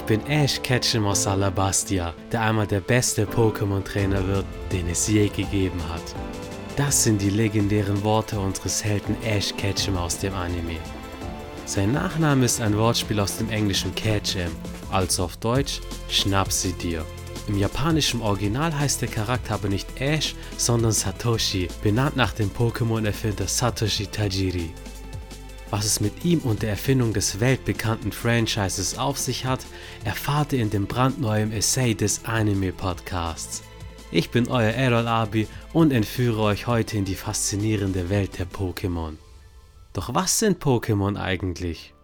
Ich bin Ash Ketchum aus Alabastia, der einmal der beste Pokémon-Trainer wird, den es je gegeben hat. Das sind die legendären Worte unseres Helden Ash Ketchum aus dem Anime. Sein Nachname ist ein Wortspiel aus dem englischen Ketchum, also auf Deutsch Schnapp sie dir. Im japanischen Original heißt der Charakter aber nicht Ash, sondern Satoshi, benannt nach dem Pokémon-Erfinder Satoshi Tajiri. Was es mit ihm und der Erfindung des weltbekannten Franchises auf sich hat, erfahrt ihr in dem brandneuen Essay des Anime Podcasts. Ich bin euer Errol Abi und entführe euch heute in die faszinierende Welt der Pokémon. Doch was sind Pokémon eigentlich?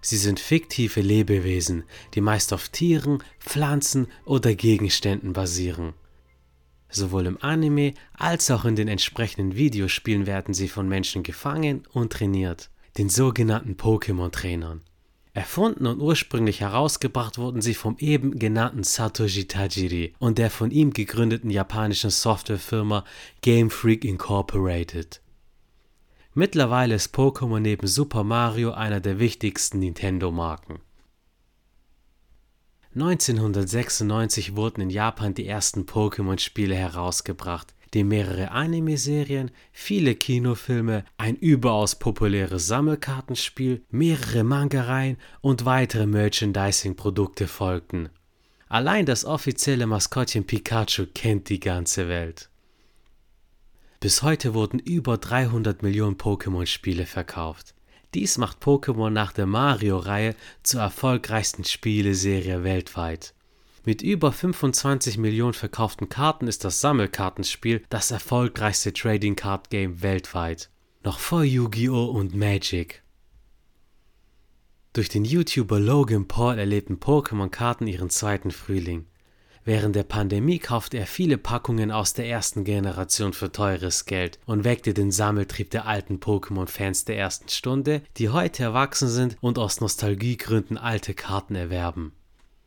Sie sind fiktive Lebewesen, die meist auf Tieren, Pflanzen oder Gegenständen basieren. Sowohl im Anime als auch in den entsprechenden Videospielen werden sie von Menschen gefangen und trainiert den sogenannten Pokémon-Trainern. Erfunden und ursprünglich herausgebracht wurden sie vom eben genannten Satoshi Tajiri und der von ihm gegründeten japanischen Softwarefirma Game Freak Incorporated. Mittlerweile ist Pokémon neben Super Mario einer der wichtigsten Nintendo-Marken. 1996 wurden in Japan die ersten Pokémon-Spiele herausgebracht, dem mehrere Anime-Serien, viele Kinofilme, ein überaus populäres Sammelkartenspiel, mehrere Mangareien und weitere Merchandising-Produkte folgten. Allein das offizielle Maskottchen Pikachu kennt die ganze Welt. Bis heute wurden über 300 Millionen Pokémon-Spiele verkauft. Dies macht Pokémon nach der Mario-Reihe zur erfolgreichsten Spieleserie weltweit. Mit über 25 Millionen verkauften Karten ist das Sammelkartenspiel das erfolgreichste Trading Card Game weltweit. Noch vor Yu-Gi-Oh! und Magic. Durch den YouTuber Logan Paul erlebten Pokémon-Karten ihren zweiten Frühling. Während der Pandemie kaufte er viele Packungen aus der ersten Generation für teures Geld und weckte den Sammeltrieb der alten Pokémon-Fans der ersten Stunde, die heute erwachsen sind und aus Nostalgiegründen alte Karten erwerben.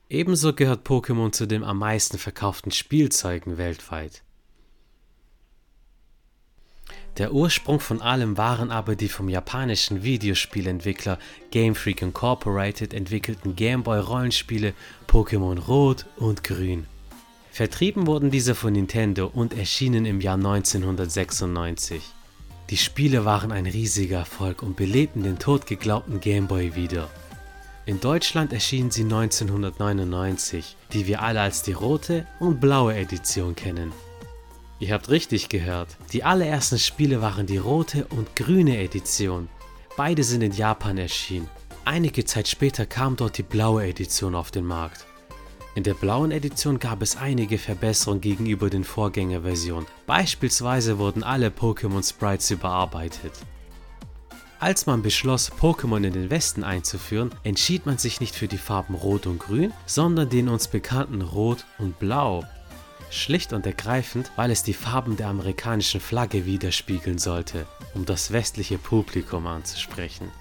Ebenso gehört Pokémon zu den am meisten verkauften Spielzeugen weltweit. Der Ursprung von allem waren aber die vom japanischen Videospielentwickler Game Freak Incorporated entwickelten Gameboy-Rollenspiele Pokémon Rot und Grün. Vertrieben wurden diese von Nintendo und erschienen im Jahr 1996. Die Spiele waren ein riesiger Erfolg und belebten den totgeglaubten Gameboy wieder. In Deutschland erschienen sie 1999, die wir alle als die rote und blaue Edition kennen. Ihr habt richtig gehört, die allerersten Spiele waren die rote und grüne Edition. Beide sind in Japan erschienen. Einige Zeit später kam dort die blaue Edition auf den Markt. In der blauen Edition gab es einige Verbesserungen gegenüber den Vorgängerversionen. Beispielsweise wurden alle Pokémon Sprites überarbeitet. Als man beschloss, Pokémon in den Westen einzuführen, entschied man sich nicht für die Farben Rot und Grün, sondern den uns bekannten Rot und Blau. Schlicht und ergreifend, weil es die Farben der amerikanischen Flagge widerspiegeln sollte, um das westliche Publikum anzusprechen.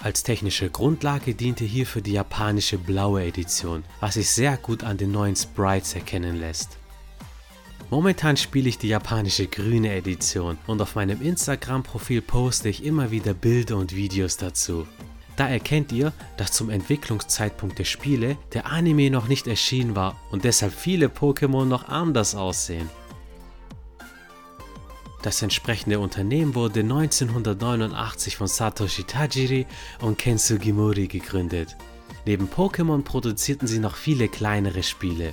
Als technische Grundlage diente hierfür die japanische blaue Edition, was sich sehr gut an den neuen Sprites erkennen lässt. Momentan spiele ich die japanische grüne Edition und auf meinem Instagram-Profil poste ich immer wieder Bilder und Videos dazu. Da erkennt ihr, dass zum Entwicklungszeitpunkt der Spiele der Anime noch nicht erschienen war und deshalb viele Pokémon noch anders aussehen. Das entsprechende Unternehmen wurde 1989 von Satoshi Tajiri und Ken Sugimori gegründet. Neben Pokémon produzierten sie noch viele kleinere Spiele.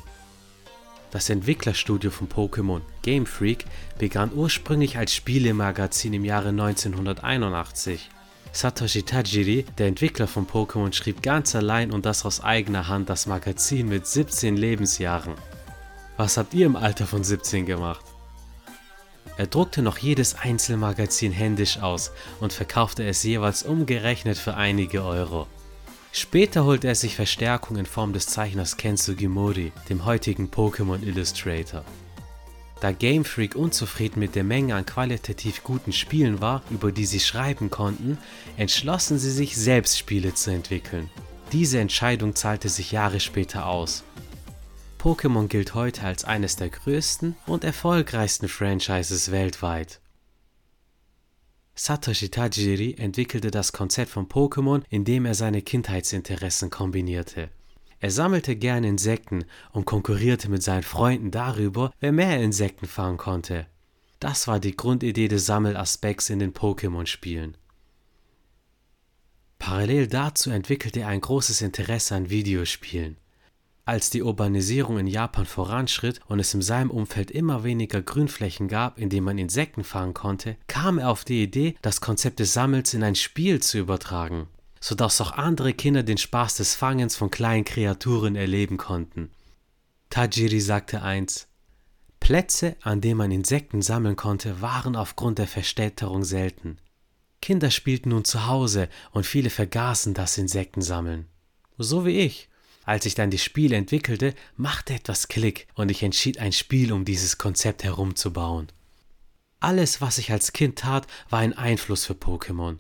Das Entwicklerstudio von Pokémon, Game Freak, begann ursprünglich als Spielemagazin im Jahre 1981. Satoshi Tajiri, der Entwickler von Pokémon, schrieb ganz allein und das aus eigener Hand das Magazin mit 17 Lebensjahren. Was habt ihr im Alter von 17 gemacht? Er druckte noch jedes Einzelmagazin händisch aus und verkaufte es jeweils umgerechnet für einige Euro. Später holte er sich Verstärkung in Form des Zeichners Ken Sugimori, dem heutigen Pokémon Illustrator. Da Game Freak unzufrieden mit der Menge an qualitativ guten Spielen war, über die sie schreiben konnten, entschlossen sie sich selbst Spiele zu entwickeln. Diese Entscheidung zahlte sich Jahre später aus. Pokémon gilt heute als eines der größten und erfolgreichsten Franchises weltweit. Satoshi Tajiri entwickelte das Konzept von Pokémon, indem er seine Kindheitsinteressen kombinierte. Er sammelte gerne Insekten und konkurrierte mit seinen Freunden darüber, wer mehr Insekten fangen konnte. Das war die Grundidee des Sammelaspekts in den Pokémon-Spielen. Parallel dazu entwickelte er ein großes Interesse an Videospielen. Als die Urbanisierung in Japan voranschritt und es in seinem Umfeld immer weniger Grünflächen gab, in denen man Insekten fangen konnte, kam er auf die Idee, das Konzept des Sammels in ein Spiel zu übertragen, sodass auch andere Kinder den Spaß des Fangens von kleinen Kreaturen erleben konnten. Tajiri sagte eins, Plätze, an denen man Insekten sammeln konnte, waren aufgrund der Verstädterung selten. Kinder spielten nun zu Hause und viele vergaßen das Insektensammeln. So wie ich. Als ich dann die Spiele entwickelte, machte etwas Klick und ich entschied ein Spiel um dieses Konzept herumzubauen. Alles, was ich als Kind tat, war ein Einfluss für Pokémon.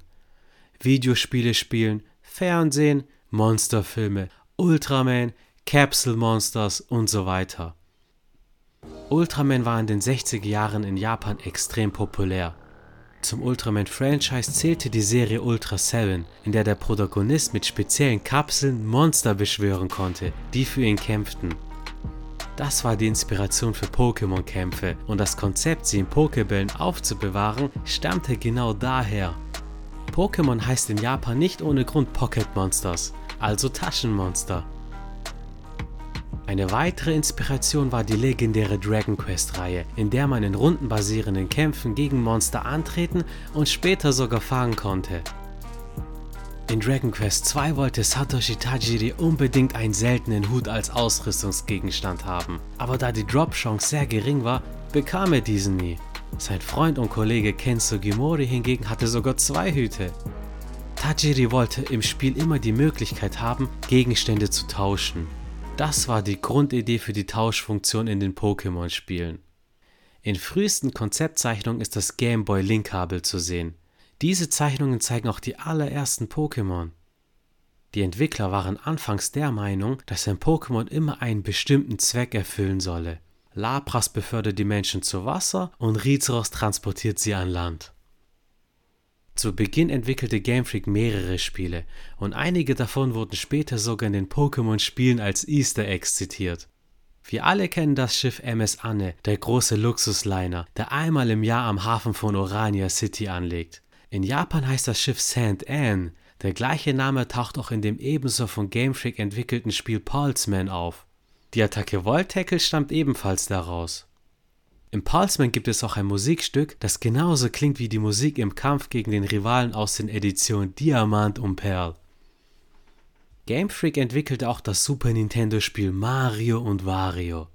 Videospiele spielen, Fernsehen, Monsterfilme, Ultraman, Capsule Monsters und so weiter. Ultraman war in den 60er Jahren in Japan extrem populär. Zum Ultraman-Franchise zählte die Serie Ultra 7, in der der Protagonist mit speziellen Kapseln Monster beschwören konnte, die für ihn kämpften. Das war die Inspiration für Pokémon-Kämpfe und das Konzept, sie in Pokébällen aufzubewahren, stammte genau daher. Pokémon heißt in Japan nicht ohne Grund Pocket Monsters, also Taschenmonster. Eine weitere Inspiration war die legendäre Dragon Quest-Reihe, in der man in rundenbasierenden Kämpfen gegen Monster antreten und später sogar fangen konnte. In Dragon Quest 2 wollte Satoshi Tajiri unbedingt einen seltenen Hut als Ausrüstungsgegenstand haben, aber da die Drop-Chance sehr gering war, bekam er diesen nie. Sein Freund und Kollege Ken Sugimori hingegen hatte sogar zwei Hüte. Tajiri wollte im Spiel immer die Möglichkeit haben, Gegenstände zu tauschen. Das war die Grundidee für die Tauschfunktion in den Pokémon-Spielen. In frühesten Konzeptzeichnungen ist das Game Boy Link-Kabel zu sehen. Diese Zeichnungen zeigen auch die allerersten Pokémon. Die Entwickler waren anfangs der Meinung, dass ein Pokémon immer einen bestimmten Zweck erfüllen solle. Lapras befördert die Menschen zu Wasser und Rizeros transportiert sie an Land. Zu Beginn entwickelte Game Freak mehrere Spiele und einige davon wurden später sogar in den Pokémon-Spielen als Easter Eggs zitiert. Wir alle kennen das Schiff MS Anne, der große Luxusliner, der einmal im Jahr am Hafen von Orania City anlegt. In Japan heißt das Schiff St. Anne. Der gleiche Name taucht auch in dem ebenso von Game Freak entwickelten Spiel Pulseman auf. Die Attacke Volt Tackle stammt ebenfalls daraus. Im Pulseman gibt es auch ein Musikstück, das genauso klingt wie die Musik im Kampf gegen den Rivalen aus den Editionen Diamant und Perl. Game Freak entwickelte auch das Super Nintendo-Spiel Mario und Wario.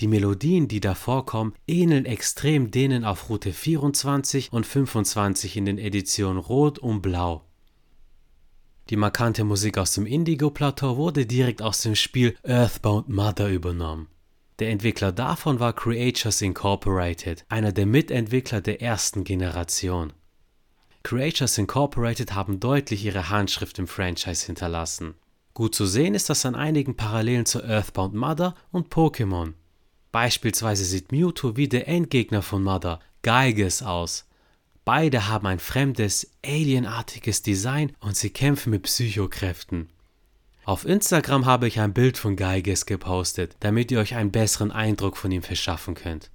Die Melodien, die da vorkommen, ähneln extrem denen auf Route 24 und 25 in den Editionen Rot und Blau. Die markante Musik aus dem Indigo-Plateau wurde direkt aus dem Spiel Earthbound Mother übernommen. Der Entwickler davon war Creatures Incorporated, einer der Mitentwickler der ersten Generation. Creatures Incorporated haben deutlich ihre Handschrift im Franchise hinterlassen. Gut zu sehen ist das an einigen Parallelen zu Earthbound Mother und Pokémon. Beispielsweise sieht Mewtwo wie der Endgegner von Mother, Geiges, aus. Beide haben ein fremdes, alienartiges Design und sie kämpfen mit Psychokräften. Auf Instagram habe ich ein Bild von Geiges gepostet, damit ihr euch einen besseren Eindruck von ihm verschaffen könnt.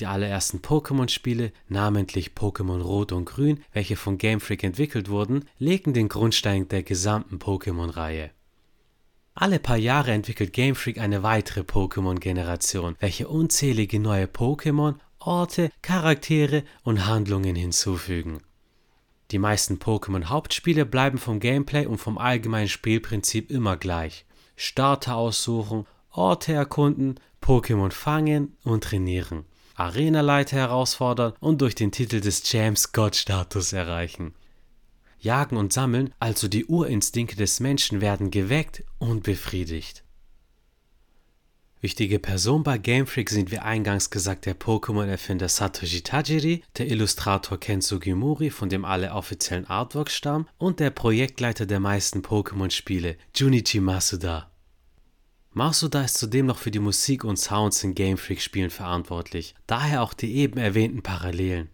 Die allerersten Pokémon-Spiele, namentlich Pokémon Rot und Grün, welche von Game Freak entwickelt wurden, legten den Grundstein der gesamten Pokémon-Reihe. Alle paar Jahre entwickelt Game Freak eine weitere Pokémon-Generation, welche unzählige neue Pokémon, Orte, Charaktere und Handlungen hinzufügen. Die meisten Pokémon-Hauptspiele bleiben vom Gameplay und vom allgemeinen Spielprinzip immer gleich. Starter aussuchen, Orte erkunden, Pokémon fangen und trainieren, Arenaleiter herausfordern und durch den Titel des James Scott-Status erreichen. Jagen und Sammeln, also die Urinstinkte des Menschen, werden geweckt und befriedigt. Wichtige Person bei Game Freak sind wie eingangs gesagt der Pokémon-Erfinder Satoshi Tajiri, der Illustrator Ken Sugimori, von dem alle offiziellen Artworks stammen, und der Projektleiter der meisten Pokémon-Spiele, Junichi Masuda. Masuda ist zudem noch für die Musik und Sounds in Game Freak-Spielen verantwortlich, daher auch die eben erwähnten Parallelen.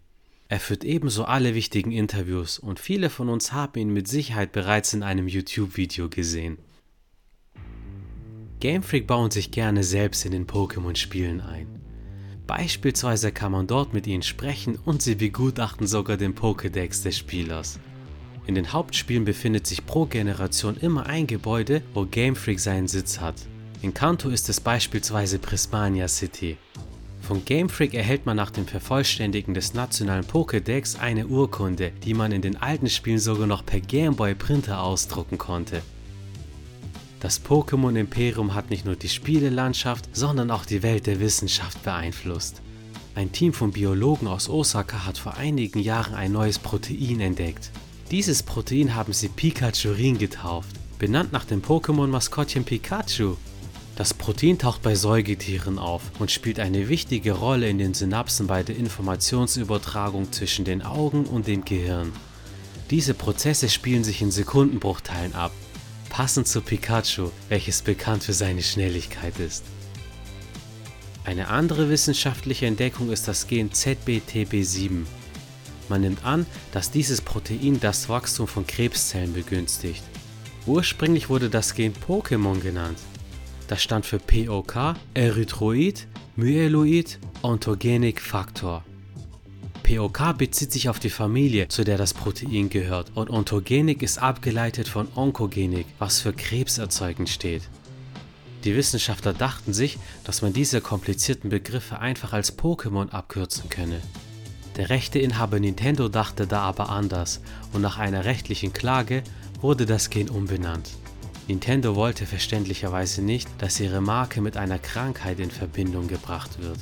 Er führt ebenso alle wichtigen Interviews und viele von uns haben ihn mit Sicherheit bereits in einem YouTube-Video gesehen. Game Freak bauen sich gerne selbst in den Pokémon-Spielen ein. Beispielsweise kann man dort mit ihnen sprechen und sie begutachten sogar den Pokédex des Spielers. In den Hauptspielen befindet sich pro Generation immer ein Gebäude, wo Game Freak seinen Sitz hat. In Kanto ist es beispielsweise Prismania City. Von Game Freak erhält man nach dem Vervollständigen des nationalen Pokédex eine Urkunde, die man in den alten Spielen sogar noch per Gameboy Printer ausdrucken konnte. Das Pokémon Imperium hat nicht nur die Spielelandschaft, sondern auch die Welt der Wissenschaft beeinflusst. Ein Team von Biologen aus Osaka hat vor einigen Jahren ein neues Protein entdeckt. Dieses Protein haben sie Pikachurin getauft, benannt nach dem Pokémon-Maskottchen Pikachu. Das Protein taucht bei Säugetieren auf und spielt eine wichtige Rolle in den Synapsen bei der Informationsübertragung zwischen den Augen und dem Gehirn. Diese Prozesse spielen sich in Sekundenbruchteilen ab, passend zu Pikachu, welches bekannt für seine Schnelligkeit ist. Eine andere wissenschaftliche Entdeckung ist das Gen ZBTB7. Man nimmt an, dass dieses Protein das Wachstum von Krebszellen begünstigt. Ursprünglich wurde das Gen Pokémon genannt. Das stand für POK, Erythroid, Myeloid, Ontogenic Factor. POK bezieht sich auf die Familie, zu der das Protein gehört, und Ontogenic ist abgeleitet von Onkogenik, was für krebserzeugend steht. Die Wissenschaftler dachten sich, dass man diese komplizierten Begriffe einfach als Pokémon abkürzen könne. Der Rechteinhaber Nintendo dachte da aber anders und nach einer rechtlichen Klage wurde das Gen umbenannt. Nintendo wollte verständlicherweise nicht, dass ihre Marke mit einer Krankheit in Verbindung gebracht wird.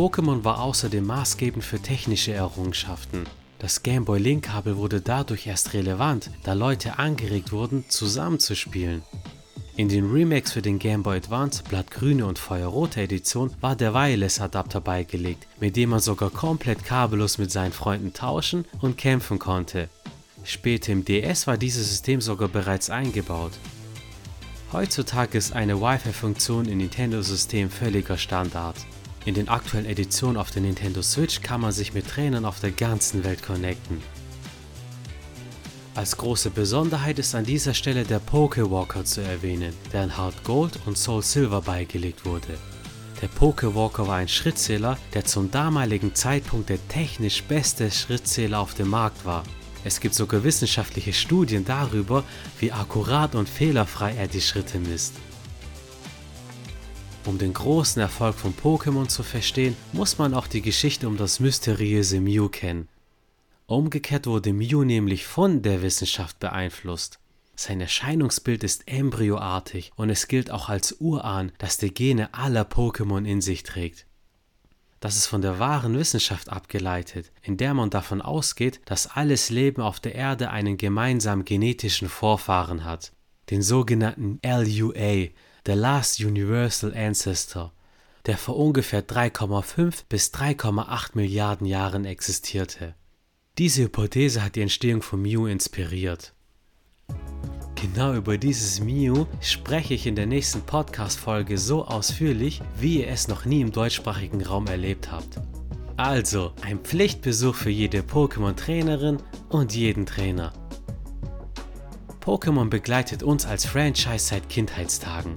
Pokémon war außerdem maßgebend für technische Errungenschaften. Das Game Boy Link Kabel wurde dadurch erst relevant, da Leute angeregt wurden, zusammenzuspielen. In den Remakes für den Game Boy Advance Blattgrüne und Feuerrote Edition war der Wireless-Adapter beigelegt, mit dem man sogar komplett kabellos mit seinen Freunden tauschen und kämpfen konnte. Später im DS war dieses System sogar bereits eingebaut. Heutzutage ist eine Wi-Fi-Funktion in Nintendo-Systemen völliger Standard. In den aktuellen Editionen auf der Nintendo Switch kann man sich mit Trainern auf der ganzen Welt connecten. Als große Besonderheit ist an dieser Stelle der Pokewalker zu erwähnen, der in Heart Gold und Soul Silver beigelegt wurde. Der Pokewalker war ein Schrittzähler, der zum damaligen Zeitpunkt der technisch beste Schrittzähler auf dem Markt war. Es gibt sogar wissenschaftliche Studien darüber, wie akkurat und fehlerfrei er die Schritte misst. Um den großen Erfolg von Pokémon zu verstehen, muss man auch die Geschichte um das mysteriöse Mew kennen. Umgekehrt wurde Mew nämlich von der Wissenschaft beeinflusst. Sein Erscheinungsbild ist embryoartig und es gilt auch als Urahn, das die Gene aller Pokémon in sich trägt. Das ist von der wahren Wissenschaft abgeleitet, in der man davon ausgeht, dass alles Leben auf der Erde einen gemeinsamen genetischen Vorfahren hat, den sogenannten LUA, The Last Universal Ancestor, der vor ungefähr 3,5 bis 3,8 Milliarden Jahren existierte. Diese Hypothese hat die Entstehung von Mew inspiriert. Genau über dieses Mew spreche ich in der nächsten Podcast-Folge so ausführlich, wie ihr es noch nie im deutschsprachigen Raum erlebt habt. Also, ein Pflichtbesuch für jede Pokémon-Trainerin und jeden Trainer. Pokémon begleitet uns als Franchise seit Kindheitstagen.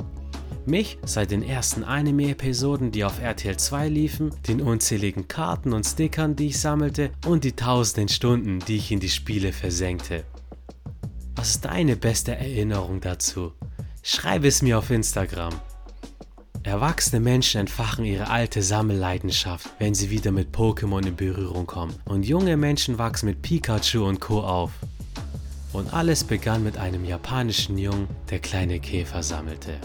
Mich seit den ersten Anime-Episoden, die auf RTL 2 liefen, den unzähligen Karten und Stickern, die ich sammelte und die tausenden Stunden, die ich in die Spiele versenkte. Was ist deine beste Erinnerung dazu? Schreibe es mir auf Instagram. Erwachsene Menschen entfachen ihre alte Sammelleidenschaft, wenn sie wieder mit Pokémon in Berührung kommen. Und junge Menschen wachsen mit Pikachu und Co. auf. Und alles begann mit einem japanischen Jungen, der kleine Käfer sammelte.